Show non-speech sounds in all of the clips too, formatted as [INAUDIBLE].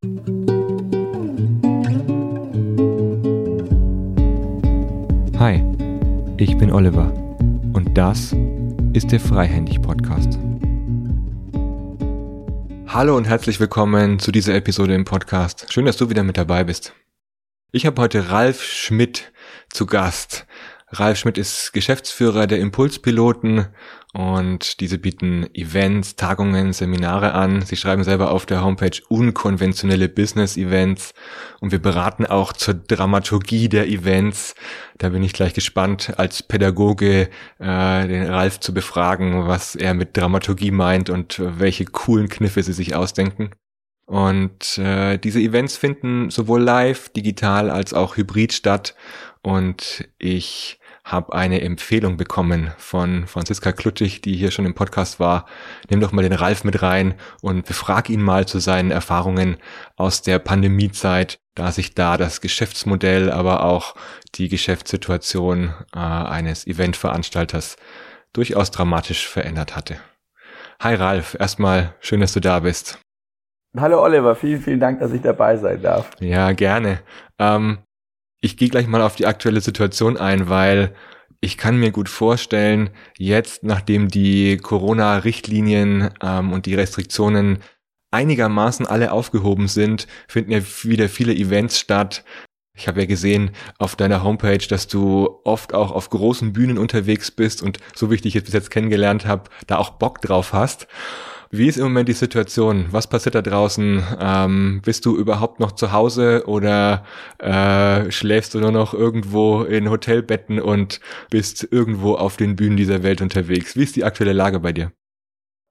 Hi, ich bin Oliver und das ist der Freihändig Podcast. Hallo und herzlich willkommen zu dieser Episode im Podcast. Schön, dass du wieder mit dabei bist. Ich habe heute Ralf Schmidt zu Gast. Ralf Schmidt ist Geschäftsführer der Impulspiloten und diese bieten Events, Tagungen, Seminare an. Sie schreiben selber auf der Homepage unkonventionelle Business Events und wir beraten auch zur Dramaturgie der Events. Da bin ich gleich gespannt, als Pädagoge äh, den Ralf zu befragen, was er mit Dramaturgie meint und welche coolen Kniffe sie sich ausdenken. Und äh, diese Events finden sowohl live, digital als auch hybrid statt. Und ich habe eine Empfehlung bekommen von Franziska Kluttig, die hier schon im Podcast war. Nimm doch mal den Ralf mit rein und befrag ihn mal zu seinen Erfahrungen aus der Pandemiezeit, da sich da das Geschäftsmodell, aber auch die Geschäftssituation äh, eines Eventveranstalters durchaus dramatisch verändert hatte. Hi Ralf, erstmal schön, dass du da bist. Hallo Oliver, vielen, vielen Dank, dass ich dabei sein darf. Ja, gerne. Ähm, ich gehe gleich mal auf die aktuelle Situation ein, weil ich kann mir gut vorstellen, jetzt, nachdem die Corona-Richtlinien ähm, und die Restriktionen einigermaßen alle aufgehoben sind, finden ja wieder viele Events statt. Ich habe ja gesehen auf deiner Homepage, dass du oft auch auf großen Bühnen unterwegs bist und so wie ich dich jetzt bis jetzt kennengelernt habe, da auch Bock drauf hast. Wie ist im Moment die Situation? Was passiert da draußen? Ähm, bist du überhaupt noch zu Hause oder äh, schläfst du nur noch irgendwo in Hotelbetten und bist irgendwo auf den Bühnen dieser Welt unterwegs? Wie ist die aktuelle Lage bei dir?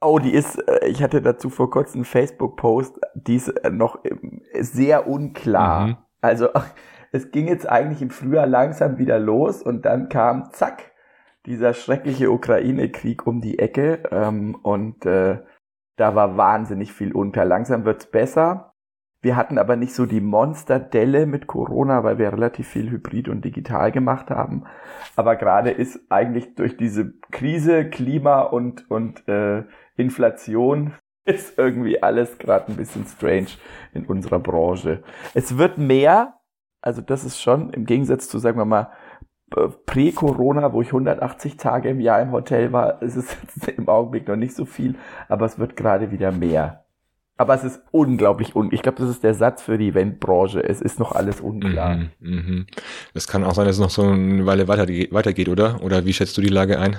Oh, die ist, äh, ich hatte dazu vor kurzem einen Facebook-Post, die ist äh, noch sehr unklar. Mhm. Also [LAUGHS] es ging jetzt eigentlich im Frühjahr langsam wieder los und dann kam, zack, dieser schreckliche Ukraine-Krieg um die Ecke ähm, und äh, da war wahnsinnig viel unter. Langsam wird's besser. Wir hatten aber nicht so die Monsterdelle mit Corona, weil wir relativ viel hybrid und digital gemacht haben. Aber gerade ist eigentlich durch diese Krise, Klima und, und äh, Inflation [LAUGHS] ist irgendwie alles gerade ein bisschen strange in unserer Branche. Es wird mehr, also das ist schon im Gegensatz zu, sagen wir mal, Prä-Corona, wo ich 180 Tage im Jahr im Hotel war, ist es im Augenblick noch nicht so viel, aber es wird gerade wieder mehr. Aber es ist unglaublich un. Ich glaube, das ist der Satz für die Eventbranche. Es ist noch alles unklar. Mhm, mh. Das kann auch sein, dass es noch so eine Weile weitergeht, weitergeht, oder? Oder wie schätzt du die Lage ein?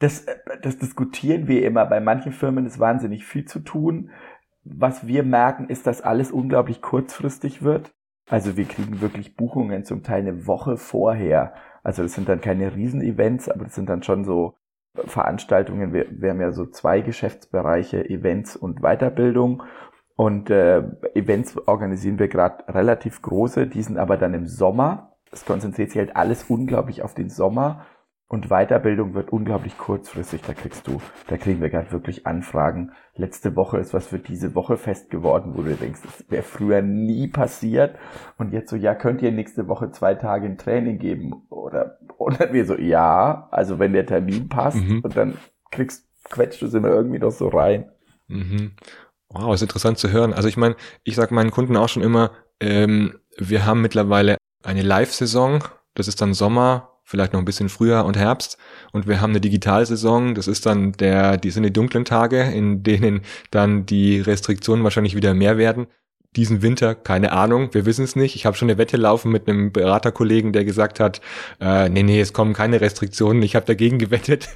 Das, das diskutieren wir immer. Bei manchen Firmen ist wahnsinnig viel zu tun. Was wir merken, ist, dass alles unglaublich kurzfristig wird. Also wir kriegen wirklich Buchungen zum Teil eine Woche vorher. Also das sind dann keine Riesenevents, aber das sind dann schon so Veranstaltungen. Wir, wir haben ja so zwei Geschäftsbereiche, Events und Weiterbildung. Und äh, Events organisieren wir gerade relativ große, die sind aber dann im Sommer. Es konzentriert sich halt alles unglaublich auf den Sommer. Und Weiterbildung wird unglaublich kurzfristig. Da kriegst du, da kriegen wir gerade wirklich Anfragen. Letzte Woche ist was für diese Woche fest geworden, wo du denkst, das wäre früher nie passiert. Und jetzt so, ja, könnt ihr nächste Woche zwei Tage ein Training geben? Oder, oder wir so, ja, also wenn der Termin passt mhm. und dann kriegst, quetscht du es immer irgendwie noch so rein. Mhm. Wow, ist interessant zu hören. Also ich meine, ich sage meinen Kunden auch schon immer, ähm, wir haben mittlerweile eine Live-Saison, das ist dann Sommer, vielleicht noch ein bisschen früher und Herbst. Und wir haben eine Digitalsaison, das ist dann der, die sind die dunklen Tage, in denen dann die Restriktionen wahrscheinlich wieder mehr werden. Diesen Winter, keine Ahnung, wir wissen es nicht. Ich habe schon eine Wette laufen mit einem Beraterkollegen, der gesagt hat, äh, nee, nee, es kommen keine Restriktionen. Ich habe dagegen [LAUGHS] gewettet.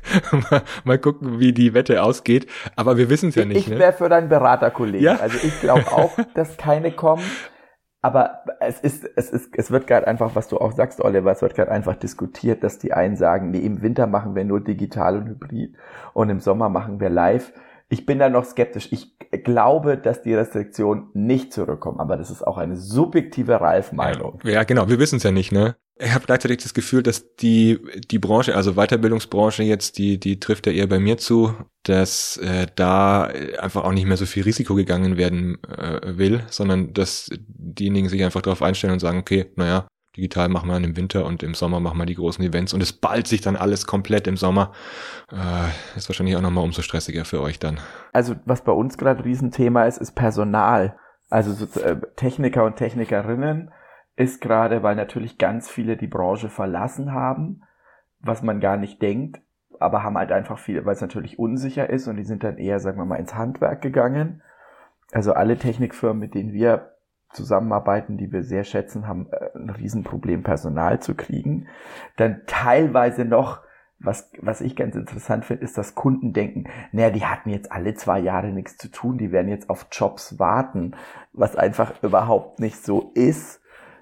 mal, mal, gucken, wie die Wette ausgeht. Aber wir wissen es ja nicht. Ich wäre ne? für deinen Beraterkollegen. Ja? Also ich glaube auch, [LAUGHS] dass keine kommen. Aber es ist, es ist, es wird gerade einfach, was du auch sagst, Oliver, es wird gerade einfach diskutiert, dass die einen sagen, nee, im Winter machen wir nur digital und hybrid und im Sommer machen wir live. Ich bin da noch skeptisch. Ich glaube, dass die Restriktionen nicht zurückkommen, aber das ist auch eine subjektive Ralf-Meinung. Ja, genau, wir wissen es ja nicht, ne? Ich habe gleichzeitig das Gefühl, dass die die Branche, also Weiterbildungsbranche jetzt, die die trifft ja eher bei mir zu, dass äh, da einfach auch nicht mehr so viel Risiko gegangen werden äh, will, sondern dass diejenigen sich einfach darauf einstellen und sagen, okay, naja, digital machen wir dann im Winter und im Sommer machen wir die großen Events und es ballt sich dann alles komplett im Sommer. Äh, ist wahrscheinlich auch nochmal umso stressiger für euch dann. Also was bei uns gerade Riesenthema ist, ist Personal. Also so, äh, Techniker und Technikerinnen ist gerade, weil natürlich ganz viele die Branche verlassen haben, was man gar nicht denkt, aber haben halt einfach viele, weil es natürlich unsicher ist und die sind dann eher, sagen wir mal, ins Handwerk gegangen. Also alle Technikfirmen, mit denen wir zusammenarbeiten, die wir sehr schätzen, haben äh, ein Riesenproblem, Personal zu kriegen. Dann teilweise noch, was, was ich ganz interessant finde, ist, dass Kunden denken, naja, die hatten jetzt alle zwei Jahre nichts zu tun, die werden jetzt auf Jobs warten, was einfach überhaupt nicht so ist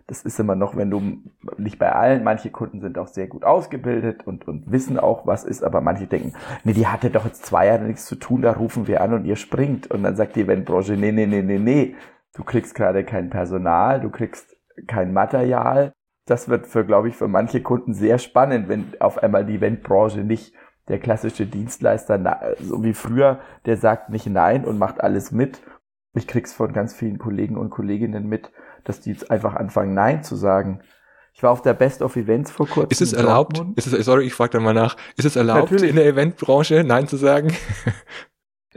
das ist immer noch, wenn du nicht bei allen, manche Kunden sind auch sehr gut ausgebildet und, und wissen auch, was ist, aber manche denken, nee, die hatte doch jetzt zwei Jahre nichts zu tun, da rufen wir an und ihr springt. Und dann sagt die Eventbranche, nee, nee, nee, nee, nee, du kriegst gerade kein Personal, du kriegst kein Material. Das wird für, glaube ich, für manche Kunden sehr spannend, wenn auf einmal die Eventbranche nicht der klassische Dienstleister, so wie früher, der sagt nicht nein und macht alles mit. Ich krieg's von ganz vielen Kollegen und Kolleginnen mit, dass die jetzt einfach anfangen, Nein zu sagen. Ich war auf der Best of Events vor kurzem. Ist es erlaubt? Ist es, sorry, ich frage da mal nach. Ist es erlaubt, Natürlich. in der Eventbranche Nein zu sagen? [LAUGHS]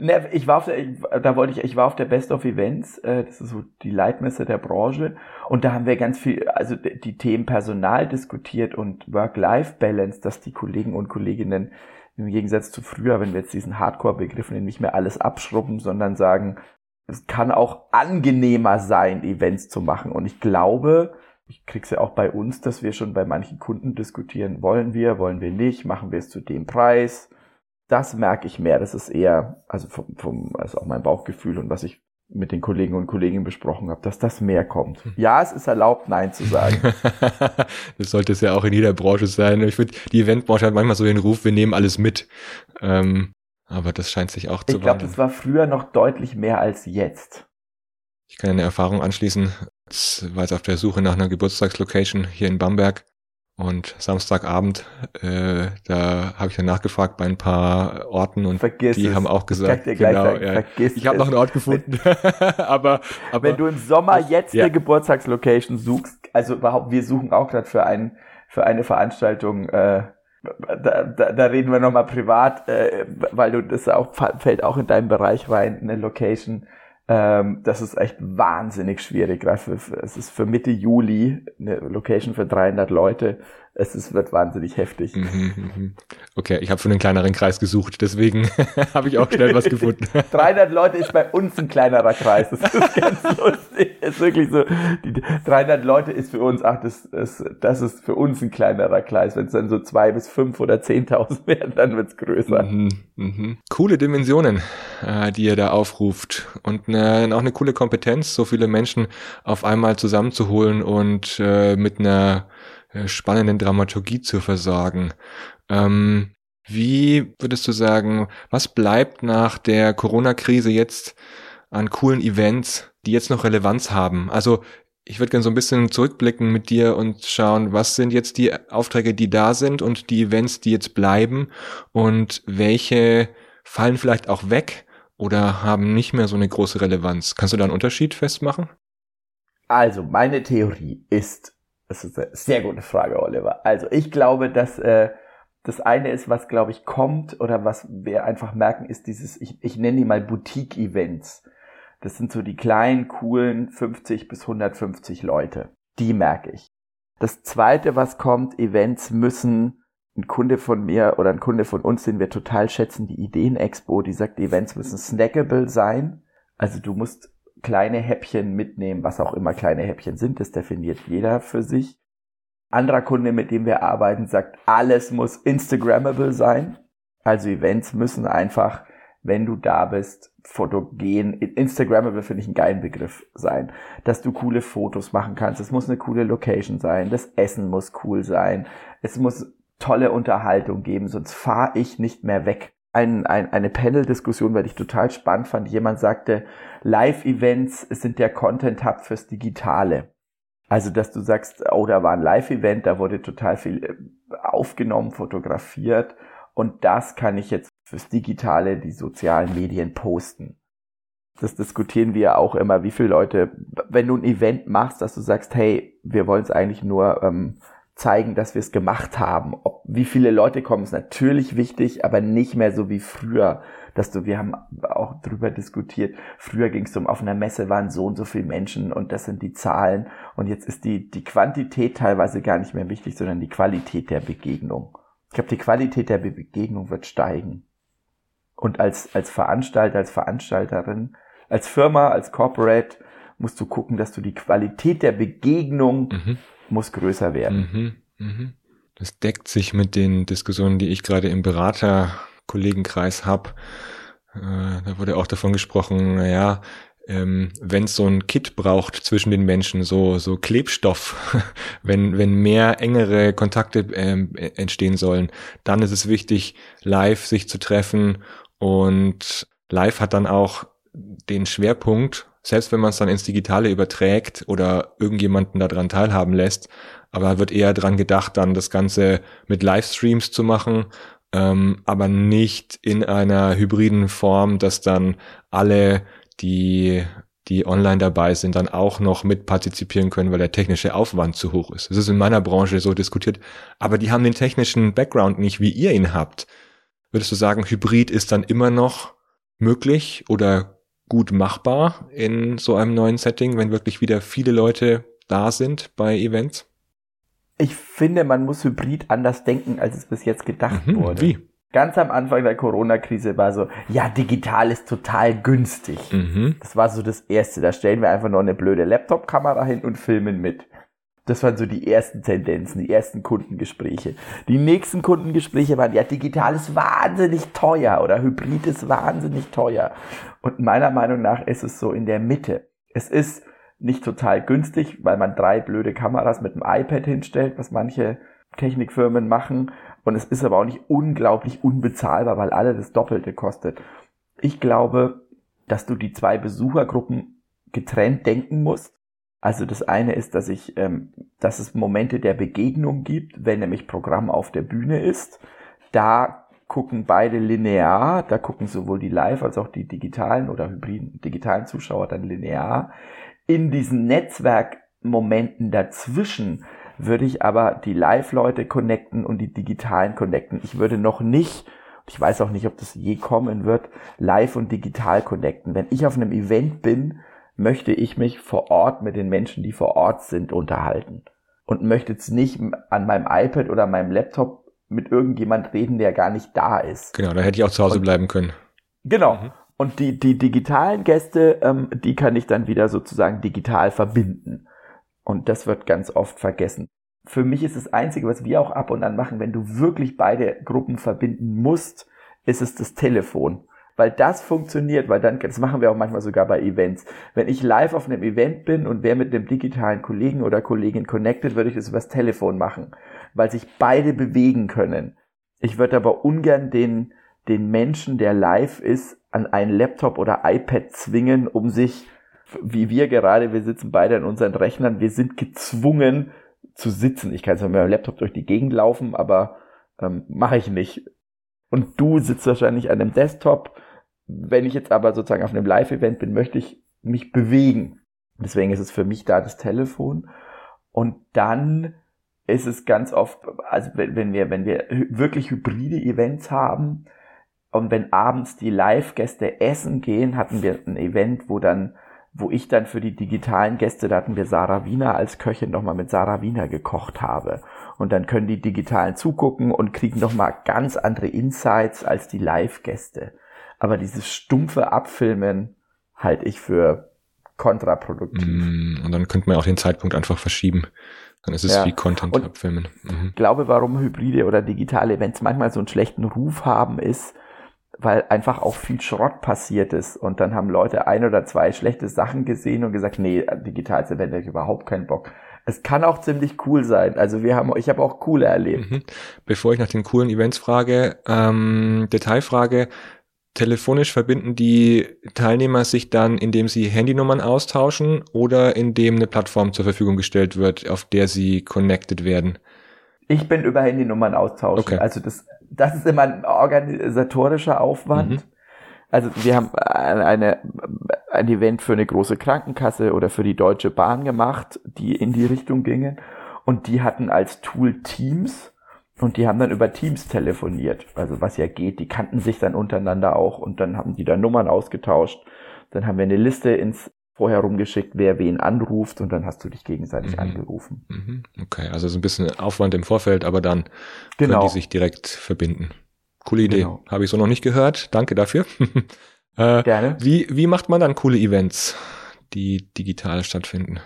Ne, ich war auf der, da wollte ich, ich war auf der Best of Events, äh, das ist so die Leitmesse der Branche, und da haben wir ganz viel, also die Themen Personal diskutiert und Work-Life-Balance, dass die Kollegen und Kolleginnen im Gegensatz zu früher, wenn wir jetzt diesen Hardcore-Begriff nicht mehr alles abschrubben, sondern sagen, es kann auch angenehmer sein, Events zu machen. Und ich glaube, ich krieg's ja auch bei uns, dass wir schon bei manchen Kunden diskutieren, wollen wir, wollen wir nicht, machen wir es zu dem Preis. Das merke ich mehr. Das ist eher, also vom, vom also auch mein Bauchgefühl und was ich mit den Kollegen und Kolleginnen besprochen habe, dass das mehr kommt. Hm. Ja, es ist erlaubt, Nein zu sagen. [LAUGHS] das sollte es ja auch in jeder Branche sein. Ich finde, die Eventbranche hat manchmal so den Ruf, wir nehmen alles mit. Ähm, aber das scheint sich auch zu Ich glaube, das war früher noch deutlich mehr als jetzt. Ich kann eine Erfahrung anschließen. Ich war jetzt auf der Suche nach einer Geburtstagslocation hier in Bamberg und Samstagabend, äh, da habe ich dann nachgefragt bei ein paar Orten und vergiss die es. haben auch gesagt, genau, sagen, ja, ich habe noch einen Ort gefunden. [LAUGHS] aber, aber wenn du im Sommer jetzt ja. eine Geburtstagslocation suchst, also überhaupt, wir suchen auch gerade für ein für eine Veranstaltung äh, da, da, da reden wir nochmal privat, äh, weil du das auch fällt auch in deinen Bereich rein, eine Location. Ähm, das ist echt wahnsinnig schwierig. Für, es ist für Mitte Juli eine Location für 300 Leute es ist, wird wahnsinnig heftig. Mhm, mhm. Okay, ich habe für einen kleineren Kreis gesucht, deswegen [LAUGHS] habe ich auch schnell was gefunden. [LAUGHS] 300 Leute ist bei uns ein kleinerer Kreis, das ist [LAUGHS] ganz lustig. Das ist wirklich so, die 300 Leute ist für uns, ach, das, das, das ist für uns ein kleinerer Kreis. Wenn es dann so zwei bis fünf oder 10.000 werden, dann wird's größer. Mhm, mhm. Coole Dimensionen, äh, die ihr da aufruft und äh, auch eine coole Kompetenz, so viele Menschen auf einmal zusammenzuholen und äh, mit einer spannenden Dramaturgie zu versorgen. Ähm, wie würdest du sagen, was bleibt nach der Corona-Krise jetzt an coolen Events, die jetzt noch Relevanz haben? Also ich würde gerne so ein bisschen zurückblicken mit dir und schauen, was sind jetzt die Aufträge, die da sind und die Events, die jetzt bleiben und welche fallen vielleicht auch weg oder haben nicht mehr so eine große Relevanz. Kannst du da einen Unterschied festmachen? Also, meine Theorie ist, das ist eine sehr gute Frage, Oliver. Also ich glaube, dass äh, das eine ist, was glaube ich kommt oder was wir einfach merken, ist dieses, ich, ich nenne die mal Boutique-Events. Das sind so die kleinen, coolen 50 bis 150 Leute. Die merke ich. Das zweite, was kommt, Events müssen ein Kunde von mir oder ein Kunde von uns, den wir total schätzen, die Ideen-Expo, die sagt, Events müssen snackable sein. Also du musst kleine Häppchen mitnehmen, was auch immer kleine Häppchen sind, das definiert jeder für sich. Anderer Kunde, mit dem wir arbeiten, sagt, alles muss Instagrammable sein. Also Events müssen einfach, wenn du da bist, fotogen, Instagrammable finde ich einen geilen Begriff sein, dass du coole Fotos machen kannst. Es muss eine coole Location sein, das Essen muss cool sein, es muss tolle Unterhaltung geben, sonst fahre ich nicht mehr weg ein, ein, eine Panel-Diskussion, weil ich total spannend fand. Jemand sagte, Live-Events sind der Content-Hub fürs Digitale. Also, dass du sagst, oh, da war ein Live-Event, da wurde total viel äh, aufgenommen, fotografiert und das kann ich jetzt fürs Digitale, die sozialen Medien posten. Das diskutieren wir auch immer, wie viele Leute, wenn du ein Event machst, dass du sagst, hey, wir wollen es eigentlich nur ähm, zeigen, dass wir es gemacht haben. Ob, wie viele Leute kommen, ist natürlich wichtig, aber nicht mehr so wie früher. Dass du, wir haben auch drüber diskutiert. Früher ging es um, auf einer Messe waren so und so viele Menschen und das sind die Zahlen. Und jetzt ist die, die Quantität teilweise gar nicht mehr wichtig, sondern die Qualität der Begegnung. Ich glaube, die Qualität der Begegnung wird steigen. Und als, als Veranstalter, als Veranstalterin, als Firma, als Corporate musst du gucken, dass du die Qualität der Begegnung mhm. Muss größer werden. Mhm. Mhm. Das deckt sich mit den Diskussionen, die ich gerade im Beraterkollegenkreis habe. Äh, da wurde auch davon gesprochen, naja, ähm, wenn es so ein Kit braucht zwischen den Menschen, so so Klebstoff, [LAUGHS] wenn wenn mehr engere Kontakte ähm, entstehen sollen, dann ist es wichtig, live sich zu treffen und live hat dann auch den Schwerpunkt, selbst wenn man es dann ins Digitale überträgt oder irgendjemanden daran teilhaben lässt, aber wird eher dran gedacht, dann das Ganze mit Livestreams zu machen, ähm, aber nicht in einer hybriden Form, dass dann alle, die die online dabei sind, dann auch noch mit partizipieren können, weil der technische Aufwand zu hoch ist. Das ist in meiner Branche so diskutiert. Aber die haben den technischen Background nicht, wie ihr ihn habt. Würdest du sagen, Hybrid ist dann immer noch möglich oder gut machbar in so einem neuen Setting, wenn wirklich wieder viele Leute da sind bei Events? Ich finde, man muss Hybrid anders denken, als es bis jetzt gedacht mhm, wurde. Wie? Ganz am Anfang der Corona-Krise war so, ja, digital ist total günstig. Mhm. Das war so das Erste. Da stellen wir einfach noch eine blöde Laptop-Kamera hin und filmen mit. Das waren so die ersten Tendenzen, die ersten Kundengespräche. Die nächsten Kundengespräche waren, ja, digital ist wahnsinnig teuer oder Hybrid ist wahnsinnig teuer. Und meiner Meinung nach ist es so in der Mitte. Es ist nicht total günstig, weil man drei blöde Kameras mit einem iPad hinstellt, was manche Technikfirmen machen. Und es ist aber auch nicht unglaublich unbezahlbar, weil alle das Doppelte kostet. Ich glaube, dass du die zwei Besuchergruppen getrennt denken musst also das eine ist, dass ich, ähm, dass es Momente der Begegnung gibt, wenn nämlich Programm auf der Bühne ist. Da gucken beide linear, da gucken sowohl die Live- als auch die digitalen oder hybriden digitalen Zuschauer dann linear. In diesen Netzwerkmomenten dazwischen würde ich aber die Live-Leute connecten und die digitalen connecten. Ich würde noch nicht, ich weiß auch nicht, ob das je kommen wird, live und digital connecten. Wenn ich auf einem Event bin, möchte ich mich vor Ort mit den Menschen, die vor Ort sind, unterhalten. Und möchte jetzt nicht an meinem iPad oder meinem Laptop mit irgendjemand reden, der gar nicht da ist. Genau, da hätte ich auch zu Hause und, bleiben können. Genau. Mhm. Und die, die digitalen Gäste, ähm, die kann ich dann wieder sozusagen digital verbinden. Und das wird ganz oft vergessen. Für mich ist das Einzige, was wir auch ab und an machen, wenn du wirklich beide Gruppen verbinden musst, ist es das Telefon weil das funktioniert, weil dann, das machen wir auch manchmal sogar bei Events. Wenn ich live auf einem Event bin und wer mit einem digitalen Kollegen oder Kollegin connected, würde ich das übers Telefon machen, weil sich beide bewegen können. Ich würde aber ungern den, den Menschen, der live ist, an ein Laptop oder iPad zwingen, um sich, wie wir gerade, wir sitzen beide an unseren Rechnern, wir sind gezwungen zu sitzen. Ich kann zwar mit meinem Laptop durch die Gegend laufen, aber ähm, mache ich nicht. Und du sitzt wahrscheinlich an einem Desktop wenn ich jetzt aber sozusagen auf einem Live-Event bin, möchte ich mich bewegen. Deswegen ist es für mich da das Telefon. Und dann ist es ganz oft, also wenn wir, wenn wir wirklich hybride Events haben und wenn abends die Live-Gäste essen gehen, hatten wir ein Event, wo dann, wo ich dann für die digitalen Gäste, da hatten wir Sarah Wiener als Köchin nochmal mit Sarah Wiener gekocht habe. Und dann können die Digitalen zugucken und kriegen nochmal ganz andere Insights als die Live-Gäste. Aber dieses stumpfe Abfilmen halte ich für kontraproduktiv. Mm, und dann könnte man auch den Zeitpunkt einfach verschieben. Dann ist es ja. wie Content und abfilmen. Mhm. Ich glaube, warum hybride oder digitale Events manchmal so einen schlechten Ruf haben, ist, weil einfach auch viel Schrott passiert ist. Und dann haben Leute ein oder zwei schlechte Sachen gesehen und gesagt, nee, digitales Event habe ich überhaupt keinen Bock. Es kann auch ziemlich cool sein. Also wir haben, ich habe auch coole erlebt. Mhm. Bevor ich nach den coolen Events frage, ähm, Detailfrage, telefonisch verbinden die Teilnehmer sich dann, indem sie Handynummern austauschen oder indem eine Plattform zur Verfügung gestellt wird, auf der sie connected werden? Ich bin über Handynummern austauschen. Okay. Also das, das ist immer ein organisatorischer Aufwand. Mhm. Also wir haben eine, ein Event für eine große Krankenkasse oder für die Deutsche Bahn gemacht, die in die Richtung gingen. Und die hatten als Tool Teams und die haben dann über Teams telefoniert. Also was ja geht, die kannten sich dann untereinander auch und dann haben die da Nummern ausgetauscht. Dann haben wir eine Liste ins vorher rumgeschickt, wer wen anruft und dann hast du dich gegenseitig mhm. angerufen. Mhm. Okay, also so ein bisschen Aufwand im Vorfeld, aber dann genau. können die sich direkt verbinden. Coole Idee. Genau. Habe ich so noch nicht gehört. Danke dafür. [LAUGHS] äh, Gerne. Wie, wie macht man dann coole Events, die digital stattfinden?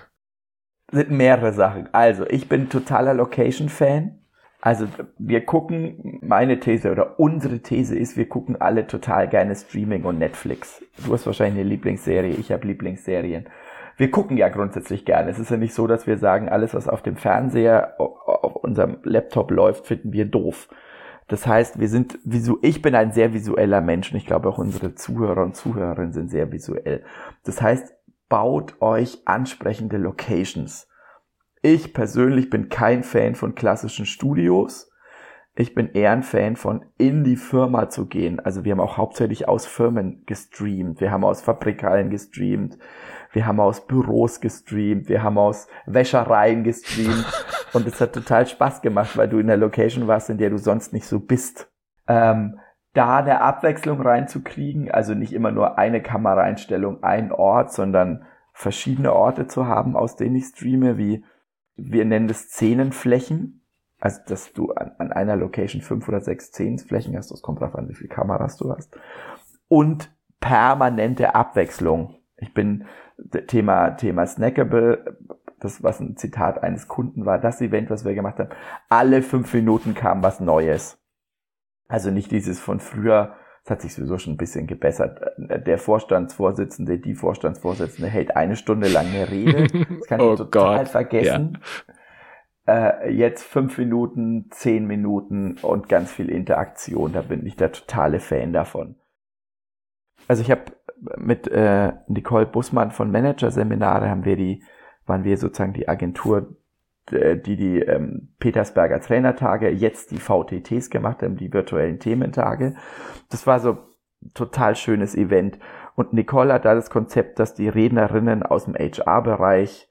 sind mehrere Sachen. Also, ich bin totaler Location-Fan. Also, wir gucken, meine These oder unsere These ist, wir gucken alle total gerne Streaming und Netflix. Du hast wahrscheinlich eine Lieblingsserie, ich habe Lieblingsserien. Wir gucken ja grundsätzlich gerne. Es ist ja nicht so, dass wir sagen, alles, was auf dem Fernseher, auf unserem Laptop läuft, finden wir doof. Das heißt, wir sind, ich bin ein sehr visueller Mensch und ich glaube auch unsere Zuhörer und Zuhörerinnen sind sehr visuell. Das heißt, baut euch ansprechende Locations. Ich persönlich bin kein Fan von klassischen Studios. Ich bin eher ein Fan von in die Firma zu gehen. Also wir haben auch hauptsächlich aus Firmen gestreamt. Wir haben aus Fabrikhallen gestreamt. Wir haben aus Büros gestreamt. Wir haben aus Wäschereien gestreamt. [LAUGHS] Und es hat total Spaß gemacht, weil du in der Location warst, in der du sonst nicht so bist. Ähm, da eine Abwechslung reinzukriegen, also nicht immer nur eine Kameraeinstellung, ein Ort, sondern verschiedene Orte zu haben, aus denen ich streame, wie wir nennen das Szenenflächen, also dass du an, an einer Location fünf oder sechs Szenenflächen hast, das kommt darauf an, wie viele Kameras du hast, und permanente Abwechslung. Ich bin Thema Thema Snackable, das was ein Zitat eines Kunden war, das Event, was wir gemacht haben, alle fünf Minuten kam was Neues. Also nicht dieses von früher, es hat sich sowieso schon ein bisschen gebessert. Der Vorstandsvorsitzende, die Vorstandsvorsitzende hält eine Stunde lang eine Rede. Das kann [LAUGHS] ich oh total Gott. vergessen. Ja. Äh, jetzt fünf Minuten, zehn Minuten und ganz viel Interaktion. Da bin ich der totale Fan davon. Also ich habe mit äh, Nicole Bussmann von Manager-Seminare haben wir die, waren wir sozusagen die Agentur, äh, die die ähm, Petersberger Trainertage, jetzt die VTTs gemacht haben, die virtuellen Thementage. Das war so total schönes Event. Und Nicole hat da das Konzept, dass die Rednerinnen aus dem HR-Bereich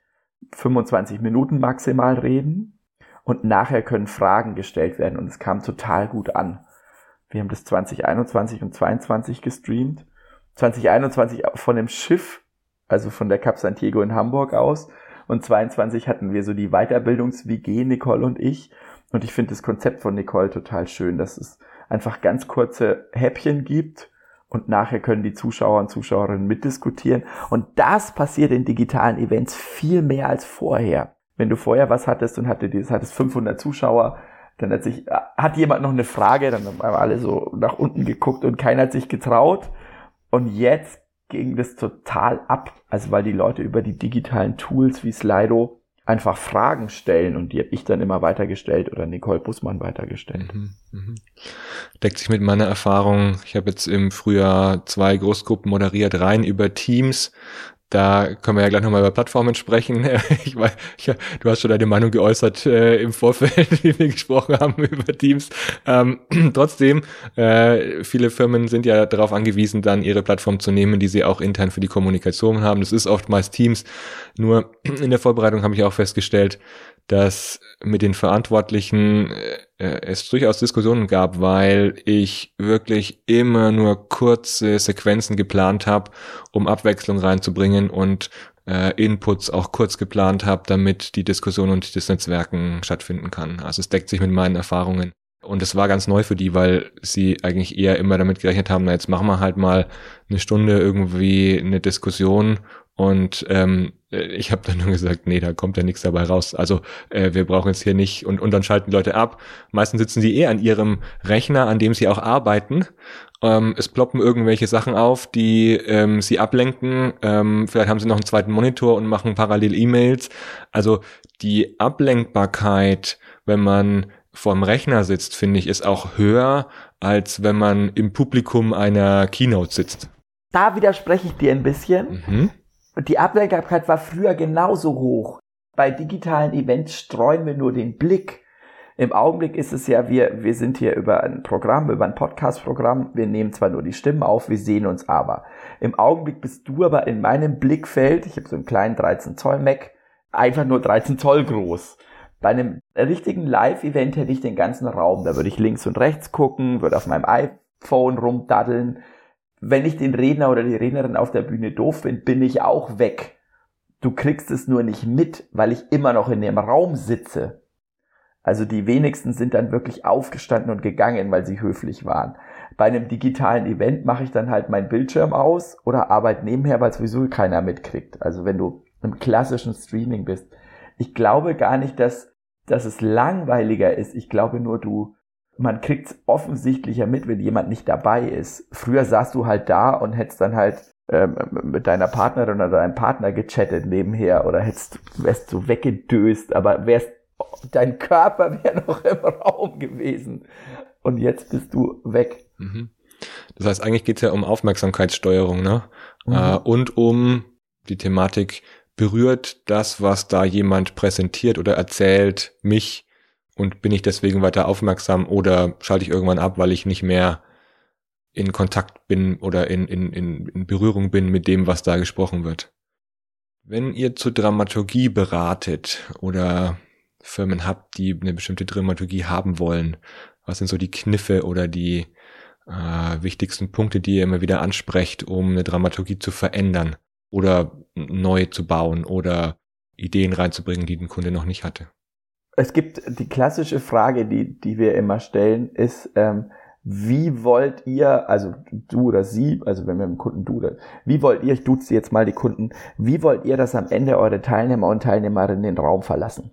25 Minuten maximal reden und nachher können Fragen gestellt werden und es kam total gut an. Wir haben das 2021 und 2022 gestreamt. 2021 von dem Schiff, also von der Cap Santiago in Hamburg aus und 22 hatten wir so die Weiterbildungs-WG, Nicole und ich. Und ich finde das Konzept von Nicole total schön, dass es einfach ganz kurze Häppchen gibt und nachher können die Zuschauer und Zuschauerinnen mitdiskutieren. Und das passiert in digitalen Events viel mehr als vorher. Wenn du vorher was hattest und hatte dieses, hattest 500 Zuschauer, dann hat sich, hat jemand noch eine Frage, dann haben alle so nach unten geguckt und keiner hat sich getraut. Und jetzt ging das total ab. Also weil die Leute über die digitalen Tools wie Slido einfach Fragen stellen und die habe ich dann immer weitergestellt oder Nicole Bussmann weitergestellt. Mhm, mh. Deckt sich mit meiner Erfahrung. Ich habe jetzt im Frühjahr zwei Großgruppen moderiert, rein über Teams da können wir ja gleich nochmal über Plattformen sprechen. [LAUGHS] Ich weiß, ich, du hast schon deine Meinung geäußert äh, im Vorfeld, [LAUGHS] wie wir gesprochen haben über Teams. Ähm, [CLEARS THROAT] trotzdem, äh, viele Firmen sind ja darauf angewiesen, dann ihre Plattform zu nehmen, die sie auch intern für die Kommunikation haben. Das ist oftmals Teams. Nur [CLEARS THROAT] in der Vorbereitung habe ich auch festgestellt, dass mit den Verantwortlichen äh, es durchaus Diskussionen gab, weil ich wirklich immer nur kurze Sequenzen geplant habe, um Abwechslung reinzubringen und äh, Inputs auch kurz geplant habe, damit die Diskussion und das Netzwerken stattfinden kann. Also es deckt sich mit meinen Erfahrungen. Und es war ganz neu für die, weil sie eigentlich eher immer damit gerechnet haben, na jetzt machen wir halt mal eine Stunde irgendwie eine Diskussion und ähm, äh, ich habe dann nur gesagt, nee, da kommt ja nichts dabei raus. Also äh, wir brauchen jetzt hier nicht und, und dann schalten die Leute ab. Meistens sitzen sie eh an ihrem Rechner, an dem sie auch arbeiten. Ähm, es ploppen irgendwelche Sachen auf, die ähm, sie ablenken. Ähm, vielleicht haben sie noch einen zweiten Monitor und machen parallel E-Mails. Also die Ablenkbarkeit, wenn man vorm Rechner sitzt, finde ich, ist auch höher, als wenn man im Publikum einer Keynote sitzt. Da widerspreche ich dir ein bisschen. Mhm die Ablenkbarkeit war früher genauso hoch. Bei digitalen Events streuen wir nur den Blick. Im Augenblick ist es ja, wir, wir sind hier über ein Programm, über ein Podcast-Programm. Wir nehmen zwar nur die Stimmen auf, wir sehen uns aber. Im Augenblick bist du aber in meinem Blickfeld, ich habe so einen kleinen 13 Zoll Mac, einfach nur 13 Zoll groß. Bei einem richtigen Live-Event hätte ich den ganzen Raum. Da würde ich links und rechts gucken, würde auf meinem iPhone rumdaddeln. Wenn ich den Redner oder die Rednerin auf der Bühne doof finde, bin ich auch weg. Du kriegst es nur nicht mit, weil ich immer noch in dem Raum sitze. Also die wenigsten sind dann wirklich aufgestanden und gegangen, weil sie höflich waren. Bei einem digitalen Event mache ich dann halt meinen Bildschirm aus oder arbeite nebenher, weil sowieso keiner mitkriegt. Also wenn du im klassischen Streaming bist. Ich glaube gar nicht, dass, dass es langweiliger ist. Ich glaube nur, du, man kriegt es offensichtlicher mit, wenn jemand nicht dabei ist. Früher saßt du halt da und hättest dann halt ähm, mit deiner Partnerin oder deinem Partner gechattet nebenher oder hättest, wärst du weggedöst, aber wärst, dein Körper wäre noch im Raum gewesen. Und jetzt bist du weg. Mhm. Das heißt, eigentlich geht's ja um Aufmerksamkeitssteuerung, ne? Mhm. Äh, und um die Thematik, berührt das, was da jemand präsentiert oder erzählt, mich und bin ich deswegen weiter aufmerksam oder schalte ich irgendwann ab, weil ich nicht mehr in Kontakt bin oder in, in, in, in Berührung bin mit dem, was da gesprochen wird. Wenn ihr zur Dramaturgie beratet oder Firmen habt, die eine bestimmte Dramaturgie haben wollen, was sind so die Kniffe oder die äh, wichtigsten Punkte, die ihr immer wieder ansprecht, um eine Dramaturgie zu verändern oder neu zu bauen oder Ideen reinzubringen, die den Kunde noch nicht hatte? Es gibt die klassische Frage, die, die wir immer stellen, ist, ähm, wie wollt ihr, also du oder sie, also wenn wir mit dem Kunden du wie wollt ihr, ich duze jetzt mal die Kunden, wie wollt ihr, dass am Ende eure Teilnehmer und Teilnehmerinnen den Raum verlassen?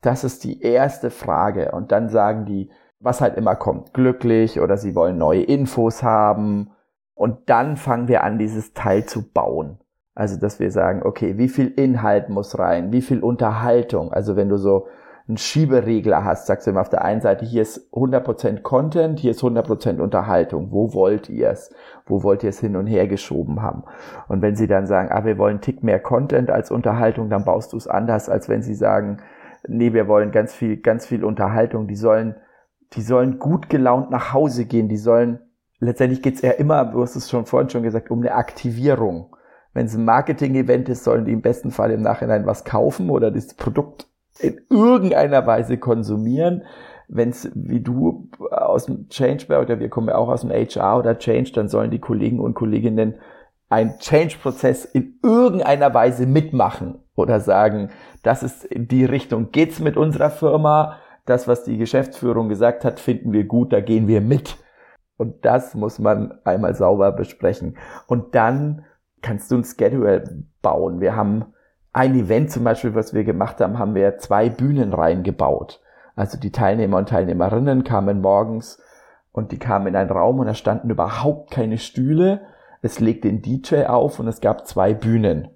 Das ist die erste Frage. Und dann sagen die, was halt immer kommt, glücklich oder sie wollen neue Infos haben. Und dann fangen wir an, dieses Teil zu bauen. Also, dass wir sagen, okay, wie viel Inhalt muss rein, wie viel Unterhaltung. Also, wenn du so einen Schieberegler hast, sagst du immer auf der einen Seite, hier ist 100% Content, hier ist 100% Unterhaltung. Wo wollt ihr es? Wo wollt ihr es hin und her geschoben haben? Und wenn sie dann sagen, ah, wir wollen einen Tick mehr Content als Unterhaltung, dann baust du es anders, als wenn sie sagen, nee, wir wollen ganz viel, ganz viel Unterhaltung. Die sollen, die sollen gut gelaunt nach Hause gehen. Die sollen, letztendlich geht's eher immer, du hast es schon vorhin schon gesagt, um eine Aktivierung. Wenn es ein Marketing-Event ist, sollen die im besten Fall im Nachhinein was kaufen oder das Produkt in irgendeiner Weise konsumieren. Wenn es wie du aus dem Change oder wir kommen ja auch aus dem HR oder Change, dann sollen die Kollegen und Kolleginnen einen Change-Prozess in irgendeiner Weise mitmachen oder sagen, das ist die Richtung geht's mit unserer Firma. Das, was die Geschäftsführung gesagt hat, finden wir gut, da gehen wir mit. Und das muss man einmal sauber besprechen. Und dann kannst du ein Schedule bauen. Wir haben ein Event zum Beispiel, was wir gemacht haben, haben wir zwei Bühnen reingebaut. Also die Teilnehmer und Teilnehmerinnen kamen morgens und die kamen in einen Raum und da standen überhaupt keine Stühle. Es legte den DJ auf und es gab zwei Bühnen.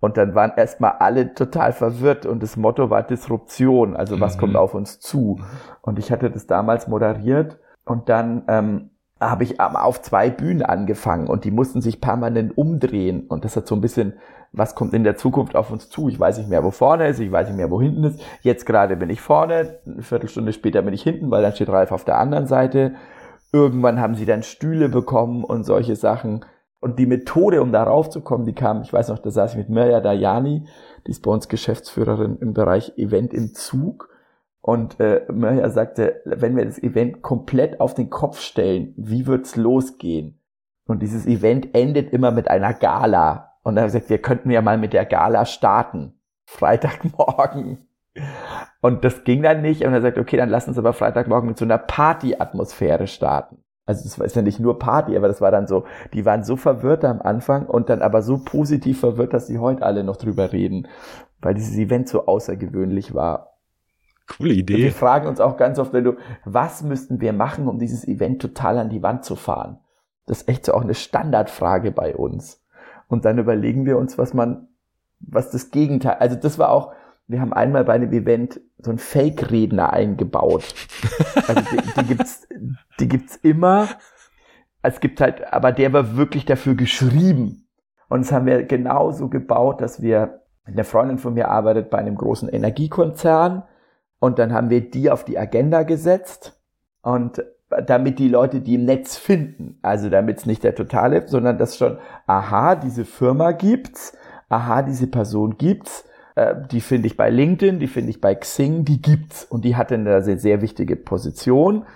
Und dann waren erstmal alle total verwirrt und das Motto war Disruption, also was mhm. kommt auf uns zu. Und ich hatte das damals moderiert und dann ähm, habe ich auf zwei Bühnen angefangen und die mussten sich permanent umdrehen. Und das hat so ein bisschen, was kommt in der Zukunft auf uns zu? Ich weiß nicht mehr, wo vorne ist, ich weiß nicht mehr, wo hinten ist. Jetzt gerade bin ich vorne, eine Viertelstunde später bin ich hinten, weil dann steht Ralf auf der anderen Seite. Irgendwann haben sie dann Stühle bekommen und solche Sachen. Und die Methode, um da raufzukommen, die kam, ich weiß noch, da saß ich mit Mirja Dayani, die ist bei uns Geschäftsführerin im Bereich Event im Zug. Und äh, Mörja sagte, wenn wir das Event komplett auf den Kopf stellen, wie wird's losgehen? Und dieses Event endet immer mit einer Gala. Und dann haben wir gesagt, wir könnten ja mal mit der Gala starten. Freitagmorgen. Und das ging dann nicht. Und er sagt, okay, dann lass uns aber Freitagmorgen mit so einer Party-Atmosphäre starten. Also das war ja nicht nur Party, aber das war dann so, die waren so verwirrt am Anfang und dann aber so positiv verwirrt, dass sie heute alle noch drüber reden, weil dieses Event so außergewöhnlich war. Coole Idee. wir fragen uns auch ganz oft, wenn du, was müssten wir machen, um dieses Event total an die Wand zu fahren? Das ist echt so auch eine Standardfrage bei uns. Und dann überlegen wir uns, was man, was das Gegenteil, also das war auch, wir haben einmal bei einem Event so einen Fake-Redner eingebaut. [LAUGHS] Also die, die gibt's, die gibt's immer. Es gibt halt, aber der war wirklich dafür geschrieben. Und das haben wir genauso gebaut, dass wir, eine Freundin von mir arbeitet bei einem großen Energiekonzern und dann haben wir die auf die Agenda gesetzt und damit die Leute die im Netz finden. Also damit es nicht der totale, sondern dass schon, aha, diese Firma gibt's, aha, diese Person gibt's äh, die finde ich bei LinkedIn, die finde ich bei Xing, die gibt's. Und die hatte eine sehr, sehr wichtige Position.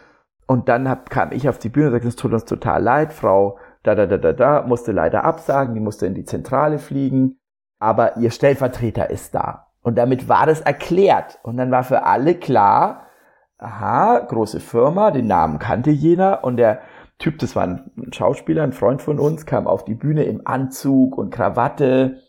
Und dann hab, kam ich auf die Bühne und sagte, es tut uns total leid, Frau da, da, da, da, da, musste leider absagen, die musste in die Zentrale fliegen, aber ihr Stellvertreter ist da. Und damit war das erklärt. Und dann war für alle klar, aha, große Firma, den Namen kannte jener und der Typ, das war ein Schauspieler, ein Freund von uns, kam auf die Bühne im Anzug und Krawatte